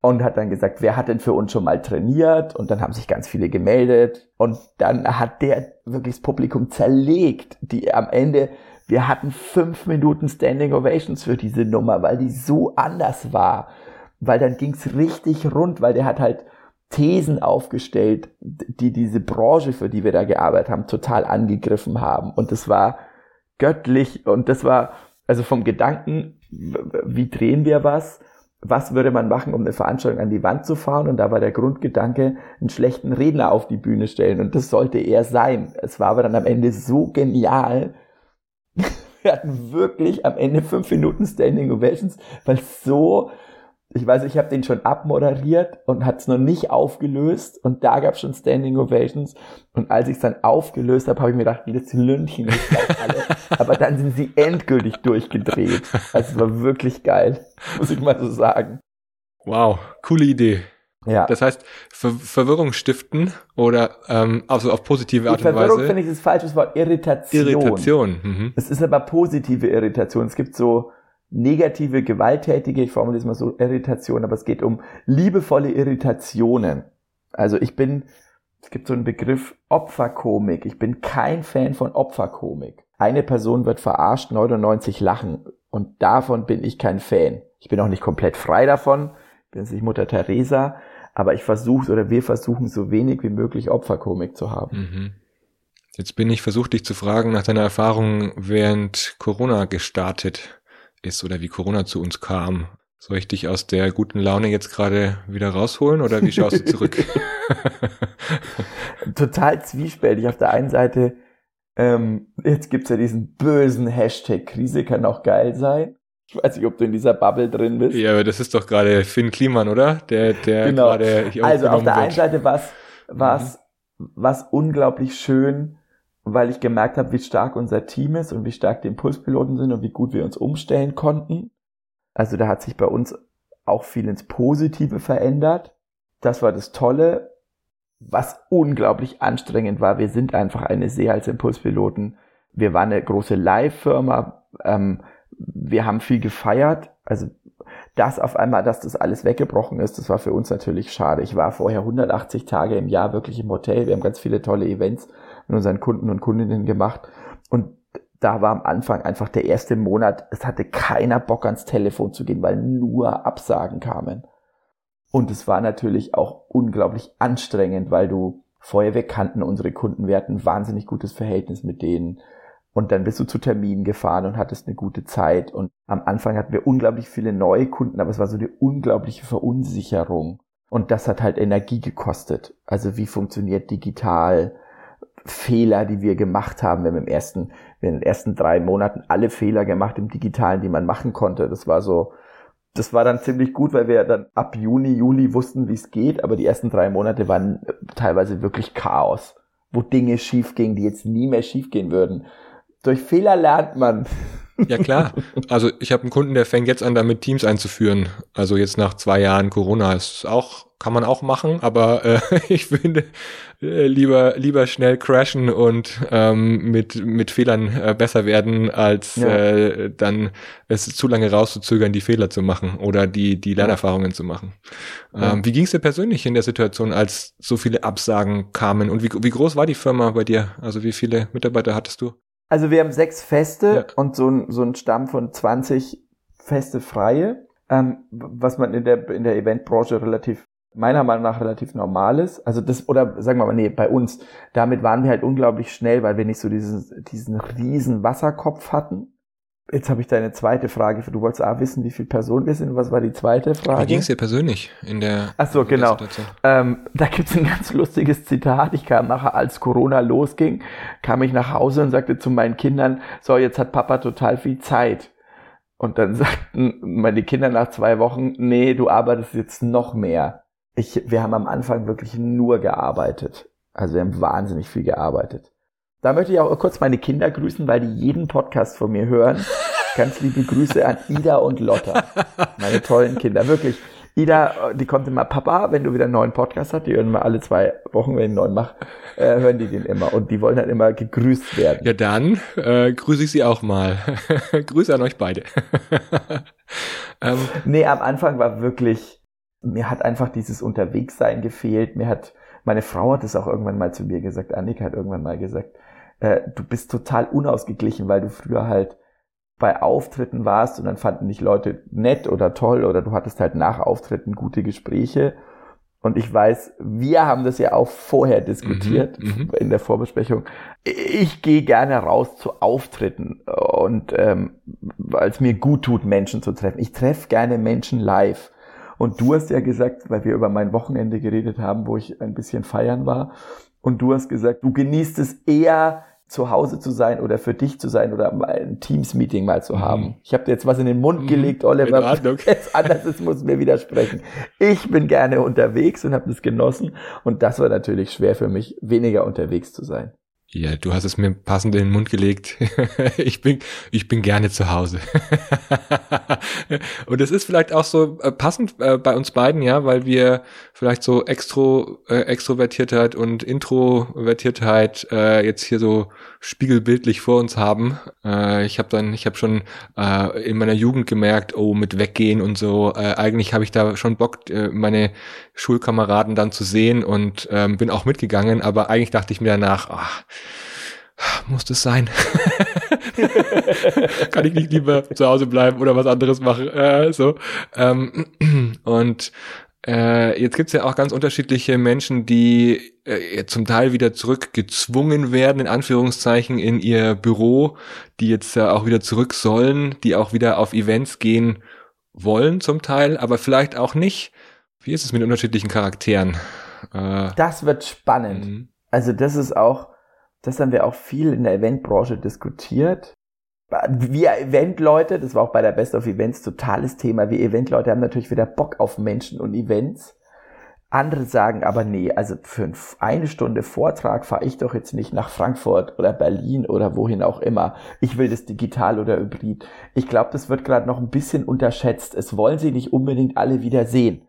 und hat dann gesagt, wer hat denn für uns schon mal trainiert? Und dann haben sich ganz viele gemeldet. Und dann hat der wirklich das Publikum zerlegt, die am Ende, wir hatten fünf Minuten Standing Ovations für diese Nummer, weil die so anders war. Weil dann ging's richtig rund, weil der hat halt Thesen aufgestellt, die diese Branche, für die wir da gearbeitet haben, total angegriffen haben. Und das war göttlich und das war, also vom Gedanken, wie drehen wir was? Was würde man machen, um eine Veranstaltung an die Wand zu fahren? Und da war der Grundgedanke, einen schlechten Redner auf die Bühne stellen. Und das sollte er sein. Es war aber dann am Ende so genial. [LAUGHS] Wir hatten wirklich am Ende fünf Minuten Standing Ovations, weil so ich weiß, ich habe den schon abmoderiert und hat es noch nicht aufgelöst und da gab es schon Standing Ovations und als ich es dann aufgelöst habe, habe ich mir gedacht, das Lündchen ist alle. [LAUGHS] Aber dann sind sie endgültig durchgedreht. Also es war wirklich geil, muss ich mal so sagen. Wow, coole Idee. Ja. Das heißt, Ver Verwirrung stiften oder ähm, also auf positive Art und Weise. Verwirrung finde ich das falsche Wort. Irritation. Irritation. Mhm. Es ist aber positive Irritation. Es gibt so negative, gewalttätige, ich formuliere es mal so, Irritation, aber es geht um liebevolle Irritationen. Also ich bin, es gibt so einen Begriff Opferkomik. Ich bin kein Fan von Opferkomik. Eine Person wird verarscht, 99 lachen. Und davon bin ich kein Fan. Ich bin auch nicht komplett frei davon. Ich bin nicht Mutter Teresa. Aber ich versuche oder wir versuchen so wenig wie möglich Opferkomik zu haben. Mhm. Jetzt bin ich versucht, dich zu fragen nach deiner Erfahrung während Corona gestartet ist oder wie Corona zu uns kam. Soll ich dich aus der guten Laune jetzt gerade wieder rausholen oder wie schaust du zurück? [LAUGHS] Total zwiespältig. Auf der einen Seite, ähm, jetzt gibt's ja diesen bösen Hashtag Krise kann auch geil sein. Ich weiß nicht, ob du in dieser Bubble drin bist. Ja, aber das ist doch gerade Finn Kliman, oder? Der, der genau. gerade hier Also auf der wird. einen Seite war's, war's, mhm. unglaublich schön, weil ich gemerkt habe, wie stark unser Team ist und wie stark die Impulspiloten sind und wie gut wir uns umstellen konnten. Also da hat sich bei uns auch viel ins Positive verändert. Das war das Tolle. Was unglaublich anstrengend war, wir sind einfach eine sehr als Impulspiloten. Wir waren eine große Live-Firma. Ähm, wir haben viel gefeiert. Also das auf einmal, dass das alles weggebrochen ist, das war für uns natürlich schade. Ich war vorher 180 Tage im Jahr wirklich im Hotel. Wir haben ganz viele tolle Events mit unseren Kunden und Kundinnen gemacht. Und da war am Anfang einfach der erste Monat, es hatte keiner Bock ans Telefon zu gehen, weil nur Absagen kamen. Und es war natürlich auch unglaublich anstrengend, weil du vorher, wir kannten unsere Kunden, wir hatten ein wahnsinnig gutes Verhältnis mit denen. Und dann bist du zu Terminen gefahren und hattest eine gute Zeit. Und am Anfang hatten wir unglaublich viele neue Kunden, aber es war so eine unglaubliche Verunsicherung. Und das hat halt Energie gekostet. Also wie funktioniert digital? Fehler, die wir gemacht haben. Wir haben im ersten, in den ersten drei Monaten alle Fehler gemacht im Digitalen, die man machen konnte. Das war so, das war dann ziemlich gut, weil wir dann ab Juni, Juli wussten, wie es geht, aber die ersten drei Monate waren teilweise wirklich Chaos, wo Dinge schief gingen, die jetzt nie mehr schief gehen würden. Durch Fehler lernt man. [LAUGHS] Ja klar. Also ich habe einen Kunden, der fängt jetzt an, damit Teams einzuführen. Also jetzt nach zwei Jahren Corona ist auch kann man auch machen, aber äh, [LAUGHS] ich finde äh, lieber lieber schnell crashen und ähm, mit mit Fehlern äh, besser werden, als ja. äh, dann es zu lange rauszuzögern, die Fehler zu machen oder die die Lernerfahrungen ja. zu machen. Ähm, ja. Wie ging es dir persönlich in der Situation, als so viele Absagen kamen und wie wie groß war die Firma bei dir? Also wie viele Mitarbeiter hattest du? Also wir haben sechs Feste und so ein so ein Stamm von 20 Feste freie. Ähm, was man in der in der Eventbranche relativ meiner Meinung nach relativ normales. Also das, oder sagen wir mal, nee, bei uns, damit waren wir halt unglaublich schnell, weil wir nicht so diesen, diesen riesen Wasserkopf hatten. Jetzt habe ich deine zweite Frage. Du wolltest auch wissen, wie viele Personen wir sind. Was war die zweite Frage? Wie ging es dir persönlich in der Ach so, genau. Ähm, da gibt's ein ganz lustiges Zitat. Ich kam nachher, als Corona losging, kam ich nach Hause und sagte zu meinen Kindern, so, jetzt hat Papa total viel Zeit. Und dann [LAUGHS] sagten meine Kinder nach zwei Wochen, nee, du arbeitest jetzt noch mehr. Ich, wir haben am Anfang wirklich nur gearbeitet. Also wir haben wahnsinnig viel gearbeitet. Da möchte ich auch kurz meine Kinder grüßen, weil die jeden Podcast von mir hören. [LAUGHS] Ganz liebe Grüße an Ida und Lotta. Meine tollen Kinder. Wirklich. Ida, die kommt immer, Papa, wenn du wieder einen neuen Podcast hast, die hören immer alle zwei Wochen, wenn ich einen neuen mache, äh, hören die den immer. Und die wollen dann immer gegrüßt werden. Ja, dann äh, grüße ich sie auch mal. [LAUGHS] Grüße an euch beide. [LAUGHS] ähm. Nee, am Anfang war wirklich, mir hat einfach dieses Unterwegssein gefehlt. Mir hat, meine Frau hat es auch irgendwann mal zu mir gesagt, Annika hat irgendwann mal gesagt, äh, du bist total unausgeglichen, weil du früher halt bei Auftritten warst und dann fanden dich Leute nett oder toll oder du hattest halt nach Auftritten gute Gespräche. Und ich weiß, wir haben das ja auch vorher diskutiert mhm, mhm. in der Vorbesprechung. Ich gehe gerne raus zu Auftritten und ähm, weil es mir gut tut, Menschen zu treffen. Ich treffe gerne Menschen live. Und du hast ja gesagt, weil wir über mein Wochenende geredet haben, wo ich ein bisschen feiern war, und du hast gesagt, du genießt es eher, zu Hause zu sein oder für dich zu sein oder mal ein Teams-Meeting mal zu haben. Mhm. Ich habe dir jetzt was in den Mund mhm. gelegt, Oliver. [LAUGHS] Jetzt anders ist, muss mir widersprechen. Ich bin gerne unterwegs und habe das genossen und das war natürlich schwer für mich, weniger unterwegs zu sein. Ja, du hast es mir passend in den Mund gelegt. [LAUGHS] ich bin, ich bin gerne zu Hause. [LAUGHS] und es ist vielleicht auch so äh, passend äh, bei uns beiden, ja, weil wir vielleicht so Extro, äh, Extrovertiertheit und Introvertiertheit äh, jetzt hier so spiegelbildlich vor uns haben. Äh, ich habe dann, ich habe schon äh, in meiner Jugend gemerkt, oh, mit weggehen und so. Äh, eigentlich habe ich da schon Bock, äh, meine Schulkameraden dann zu sehen und ähm, bin auch mitgegangen. Aber eigentlich dachte ich mir danach, ach, muss das sein? [LAUGHS] Kann ich nicht lieber zu Hause bleiben oder was anderes machen? Äh, so. Ähm, [CLEARS THROAT] und äh, jetzt gibt's ja auch ganz unterschiedliche Menschen, die äh, zum Teil wieder zurückgezwungen werden, in Anführungszeichen, in ihr Büro, die jetzt ja auch wieder zurück sollen, die auch wieder auf Events gehen wollen zum Teil, aber vielleicht auch nicht. Wie ist es mit unterschiedlichen Charakteren? Äh, das wird spannend. Mhm. Also das ist auch, das haben wir auch viel in der Eventbranche diskutiert wir Eventleute, das war auch bei der Best of Events totales Thema, wir Eventleute haben natürlich wieder Bock auf Menschen und Events. Andere sagen aber nee, also für eine Stunde Vortrag fahre ich doch jetzt nicht nach Frankfurt oder Berlin oder wohin auch immer. Ich will das digital oder hybrid. Ich glaube, das wird gerade noch ein bisschen unterschätzt. Es wollen sie nicht unbedingt alle wieder sehen.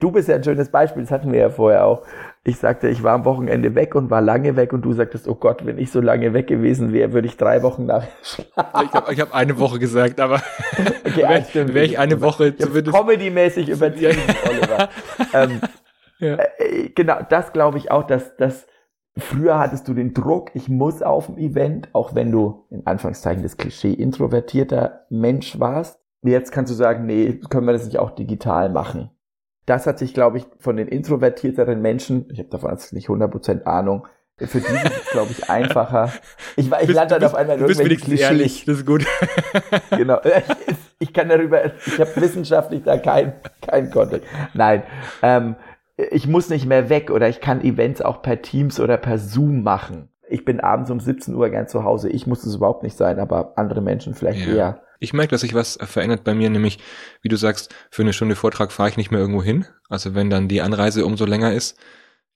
Du bist ja ein schönes Beispiel, das hatten wir ja vorher auch. Ich sagte, ich war am Wochenende weg und war lange weg und du sagtest, oh Gott, wenn ich so lange weg gewesen wäre, würde ich drei Wochen nach [LAUGHS] schlafen. Ich habe ich hab eine Woche gesagt, aber [LAUGHS] okay, [LAUGHS] wäre wär ich eine Woche zumindest... Comedy-mäßig überziehen, Oliver. ähm, ja. äh, genau, das glaube ich auch, dass, dass früher hattest du den Druck, ich muss auf dem Event, auch wenn du in Anführungszeichen das Klischee introvertierter Mensch warst. Jetzt kannst du sagen, nee, können wir das nicht auch digital machen? Das hat sich, glaube ich, von den introvertierteren Menschen, ich habe davon jetzt nicht 100% Ahnung, für die ist es, glaube ich, [LAUGHS] einfacher. Ich, ich lande dann auf einmal in irgendwelchen Klischees. Ehrlich, das ist gut. [LAUGHS] genau. Ich, [LAUGHS] ich kann darüber, ich habe wissenschaftlich da keinen kein Kontext. Nein. Ähm, ich muss nicht mehr weg oder ich kann Events auch per Teams oder per Zoom machen. Ich bin abends um 17 Uhr gern zu Hause. Ich muss es überhaupt nicht sein, aber andere Menschen vielleicht ja. eher. Ich merke, dass sich was verändert bei mir, nämlich, wie du sagst, für eine Stunde Vortrag fahre ich nicht mehr irgendwo hin. Also wenn dann die Anreise umso länger ist.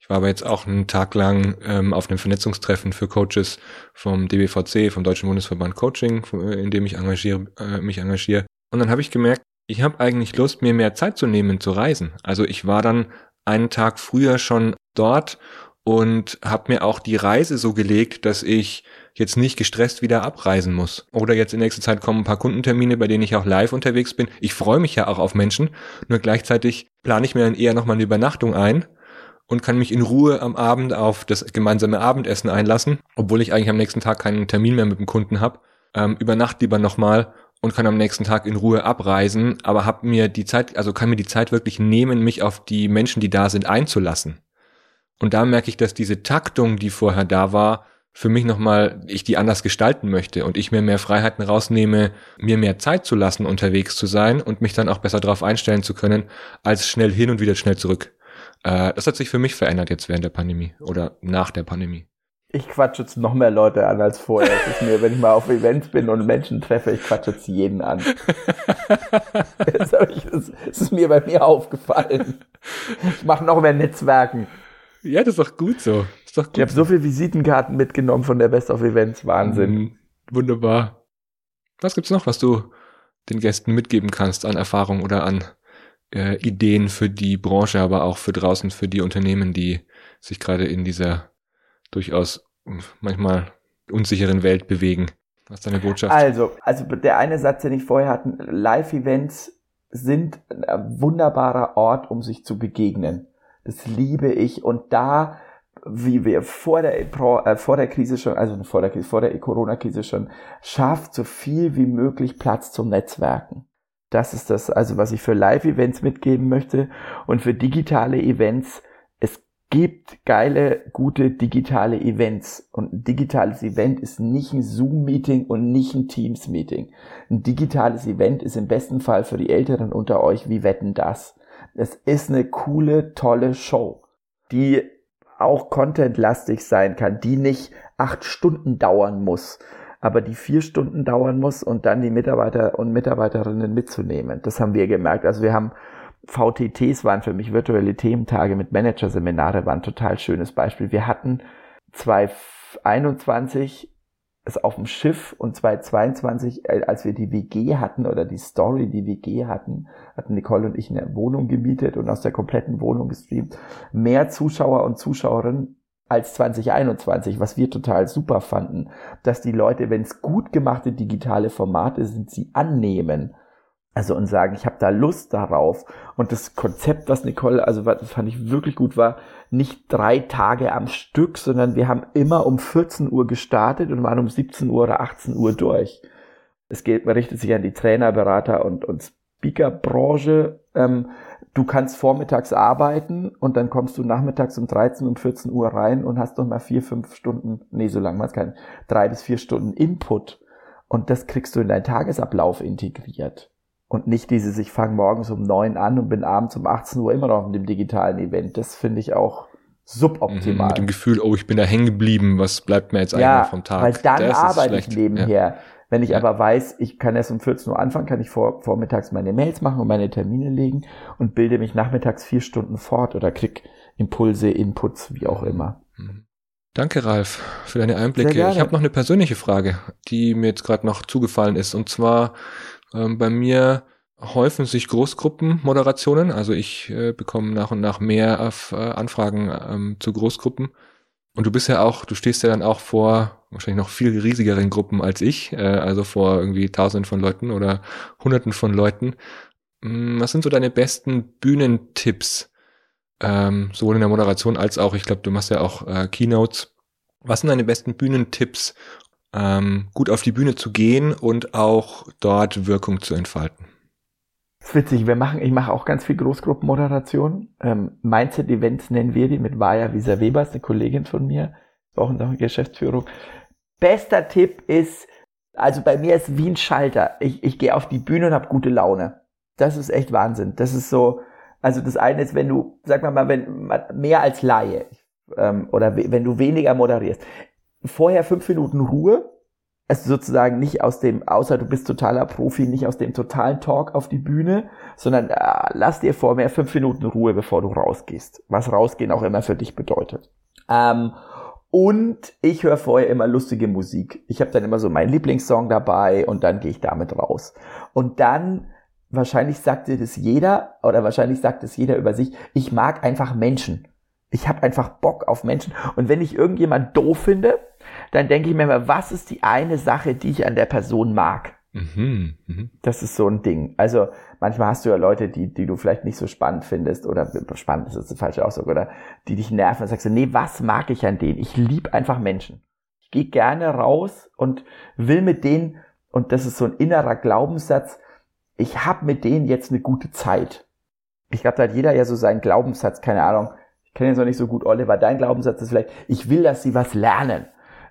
Ich war aber jetzt auch einen Tag lang ähm, auf einem Vernetzungstreffen für Coaches vom DBVC, vom Deutschen Bundesverband Coaching, äh, in dem ich engagiere, äh, mich engagiere. Und dann habe ich gemerkt, ich habe eigentlich Lust, mir mehr Zeit zu nehmen, zu reisen. Also ich war dann einen Tag früher schon dort und habe mir auch die Reise so gelegt, dass ich jetzt nicht gestresst wieder abreisen muss. Oder jetzt in nächster Zeit kommen ein paar Kundentermine, bei denen ich auch live unterwegs bin. Ich freue mich ja auch auf Menschen, nur gleichzeitig plane ich mir dann eher nochmal eine Übernachtung ein und kann mich in Ruhe am Abend auf das gemeinsame Abendessen einlassen, obwohl ich eigentlich am nächsten Tag keinen Termin mehr mit dem Kunden habe. Ähm, übernacht lieber nochmal und kann am nächsten Tag in Ruhe abreisen, aber hab mir die Zeit, also kann mir die Zeit wirklich nehmen, mich auf die Menschen, die da sind, einzulassen. Und da merke ich, dass diese Taktung, die vorher da war, für mich nochmal, ich die anders gestalten möchte und ich mir mehr Freiheiten rausnehme, mir mehr Zeit zu lassen, unterwegs zu sein und mich dann auch besser darauf einstellen zu können, als schnell hin und wieder schnell zurück. Äh, das hat sich für mich verändert jetzt während der Pandemie oder nach der Pandemie. Ich quatsche jetzt noch mehr Leute an als vorher. Es ist mir, wenn ich mal auf Events bin und Menschen treffe, ich quatsche jetzt jeden an. [LAUGHS] das, ich, das, das, ist mir bei mir aufgefallen. Ich mache noch mehr Netzwerken. Ja, das ist doch gut so. Doch gut ich habe so viele Visitenkarten mitgenommen von der Best of Events. Wahnsinn. Mhm, wunderbar. Was gibt's noch, was du den Gästen mitgeben kannst an Erfahrung oder an äh, Ideen für die Branche, aber auch für draußen, für die Unternehmen, die sich gerade in dieser durchaus manchmal unsicheren Welt bewegen. Was ist deine Botschaft? Also, also der eine Satz, den ich vorher hatte, Live-Events sind ein wunderbarer Ort, um sich zu begegnen. Das liebe ich und da wie wir vor der, äh, vor der Krise schon, also vor der, vor der Corona-Krise schon, schafft so viel wie möglich Platz zum Netzwerken. Das ist das, also was ich für Live-Events mitgeben möchte und für digitale Events gibt geile, gute digitale Events. Und ein digitales Event ist nicht ein Zoom-Meeting und nicht ein Teams-Meeting. Ein digitales Event ist im besten Fall für die Älteren unter euch, wie wetten das? Es ist eine coole, tolle Show, die auch contentlastig sein kann, die nicht acht Stunden dauern muss, aber die vier Stunden dauern muss und dann die Mitarbeiter und Mitarbeiterinnen mitzunehmen. Das haben wir gemerkt. Also wir haben VTTs waren für mich virtuelle Thementage mit Managerseminare, war ein total schönes Beispiel. Wir hatten 2021 es auf dem Schiff und 2022, äh, als wir die WG hatten oder die Story, die WG hatten, hatten Nicole und ich eine Wohnung gemietet und aus der kompletten Wohnung gestreamt, mehr Zuschauer und Zuschauerinnen als 2021, was wir total super fanden, dass die Leute, wenn es gut gemachte digitale Formate sind, sie annehmen also und sagen, ich habe da Lust darauf. Und das Konzept, was Nicole, also was fand ich wirklich gut, war nicht drei Tage am Stück, sondern wir haben immer um 14 Uhr gestartet und waren um 17 Uhr oder 18 Uhr durch. Es geht, man richtet sich an die Trainer, Berater und, und Speakerbranche. Ähm, du kannst vormittags arbeiten und dann kommst du nachmittags um 13 und 14 Uhr rein und hast noch mal vier, fünf Stunden, nee, so lange war es kein, drei bis vier Stunden Input. Und das kriegst du in deinen Tagesablauf integriert. Und nicht dieses, ich fange morgens um neun an und bin abends um 18 Uhr immer noch in dem digitalen Event. Das finde ich auch suboptimal. Mhm, mit dem Gefühl, oh, ich bin da hängen geblieben, was bleibt mir jetzt eigentlich ja, vom Tag? Weil dann das arbeite ich nebenher. Ja. Wenn ich ja. aber weiß, ich kann erst um 14 Uhr anfangen, kann ich vor, vormittags meine Mails machen und meine Termine legen und bilde mich nachmittags vier Stunden fort oder krieg Impulse, Inputs, wie auch immer. Mhm. Danke, Ralf, für deine Einblicke. Ich habe noch eine persönliche Frage, die mir jetzt gerade noch zugefallen ist. Und zwar, ähm, bei mir häufen sich Großgruppenmoderationen. Also ich äh, bekomme nach und nach mehr auf, äh, Anfragen ähm, zu Großgruppen. Und du bist ja auch, du stehst ja dann auch vor wahrscheinlich noch viel riesigeren Gruppen als ich, äh, also vor irgendwie tausenden von Leuten oder hunderten von Leuten. Hm, was sind so deine besten Bühnentipps, ähm, sowohl in der Moderation als auch, ich glaube, du machst ja auch äh, Keynotes. Was sind deine besten Bühnentipps, ähm, gut auf die Bühne zu gehen und auch dort Wirkung zu entfalten. Das ist witzig, wir machen, ich mache auch ganz viel Großgruppenmoderation. Ähm, Mindset-Events nennen wir die mit Vaja Wieser Webers, eine Kollegin von mir, auch in der Geschäftsführung. Bester Tipp ist, also bei mir ist wie ein Schalter. Ich, ich gehe auf die Bühne und habe gute Laune. Das ist echt Wahnsinn. Das ist so, also das eine ist, wenn du, sag mal mal, wenn mehr als Laie ähm, oder wenn du weniger moderierst vorher fünf Minuten Ruhe, also sozusagen nicht aus dem, außer du bist totaler Profi, nicht aus dem totalen Talk auf die Bühne, sondern äh, lass dir vorher fünf Minuten Ruhe, bevor du rausgehst. Was rausgehen auch immer für dich bedeutet. Ähm, und ich höre vorher immer lustige Musik. Ich habe dann immer so meinen Lieblingssong dabei und dann gehe ich damit raus. Und dann, wahrscheinlich sagt dir das jeder, oder wahrscheinlich sagt es jeder über sich, ich mag einfach Menschen. Ich habe einfach Bock auf Menschen. Und wenn ich irgendjemand doof finde, dann denke ich mir immer, was ist die eine Sache, die ich an der Person mag? Mhm, mh. Das ist so ein Ding. Also manchmal hast du ja Leute, die, die du vielleicht nicht so spannend findest oder spannend ist das der falsche Ausdruck oder die dich nerven und sagst du, nee, was mag ich an denen? Ich liebe einfach Menschen. Ich gehe gerne raus und will mit denen, und das ist so ein innerer Glaubenssatz, ich habe mit denen jetzt eine gute Zeit. Ich glaube, da hat jeder ja so seinen Glaubenssatz, keine Ahnung, ich kenne jetzt noch nicht so gut, Oliver, dein Glaubenssatz ist vielleicht, ich will, dass sie was lernen.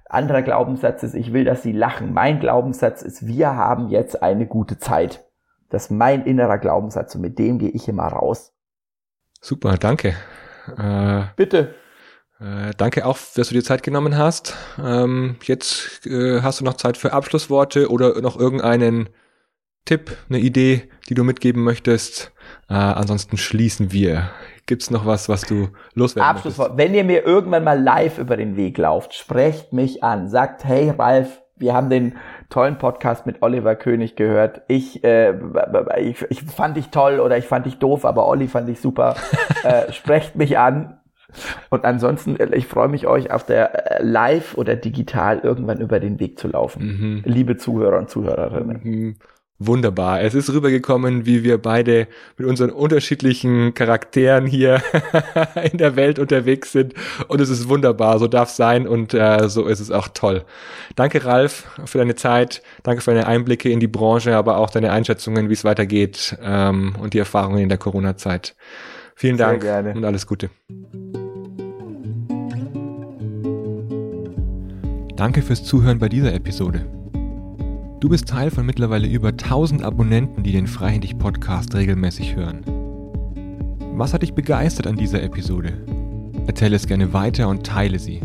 Anderer Glaubenssatz ist, ich will, dass sie lachen. Mein Glaubenssatz ist, wir haben jetzt eine gute Zeit. Das ist mein innerer Glaubenssatz und mit dem gehe ich immer raus. Super, danke. Äh, Bitte. Äh, danke auch, dass du dir Zeit genommen hast. Ähm, jetzt äh, hast du noch Zeit für Abschlussworte oder noch irgendeinen Tipp, eine Idee, die du mitgeben möchtest. Äh, ansonsten schließen wir. Gibt's noch was, was du loswerden Abschlusswort. Wenn ihr mir irgendwann mal live über den Weg lauft, sprecht mich an. Sagt, hey Ralf, wir haben den tollen Podcast mit Oliver König gehört. Ich, äh, ich, ich fand dich toll oder ich fand dich doof, aber Olli fand ich super. [LAUGHS] äh, sprecht mich an. Und ansonsten, äh, ich freue mich, euch auf der äh, Live oder digital irgendwann über den Weg zu laufen. Mhm. Liebe Zuhörer und Zuhörerinnen. Mhm. Wunderbar. Es ist rübergekommen, wie wir beide mit unseren unterschiedlichen Charakteren hier [LAUGHS] in der Welt unterwegs sind. Und es ist wunderbar. So darf es sein und äh, so ist es auch toll. Danke, Ralf, für deine Zeit. Danke für deine Einblicke in die Branche, aber auch deine Einschätzungen, wie es weitergeht ähm, und die Erfahrungen in der Corona-Zeit. Vielen Dank und alles Gute. Danke fürs Zuhören bei dieser Episode. Du bist Teil von mittlerweile über 1000 Abonnenten, die den Freihändig Podcast regelmäßig hören. Was hat dich begeistert an dieser Episode? Erzähle es gerne weiter und teile sie.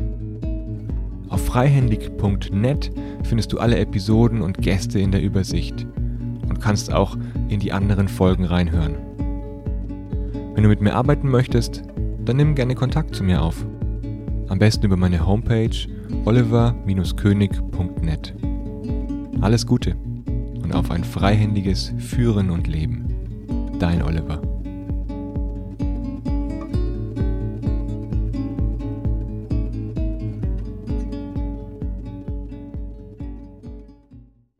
Auf freihändig.net findest du alle Episoden und Gäste in der Übersicht und kannst auch in die anderen Folgen reinhören. Wenn du mit mir arbeiten möchtest, dann nimm gerne Kontakt zu mir auf. Am besten über meine Homepage oliver-könig.net. Alles Gute und auf ein freihändiges Führen und Leben. Dein Oliver.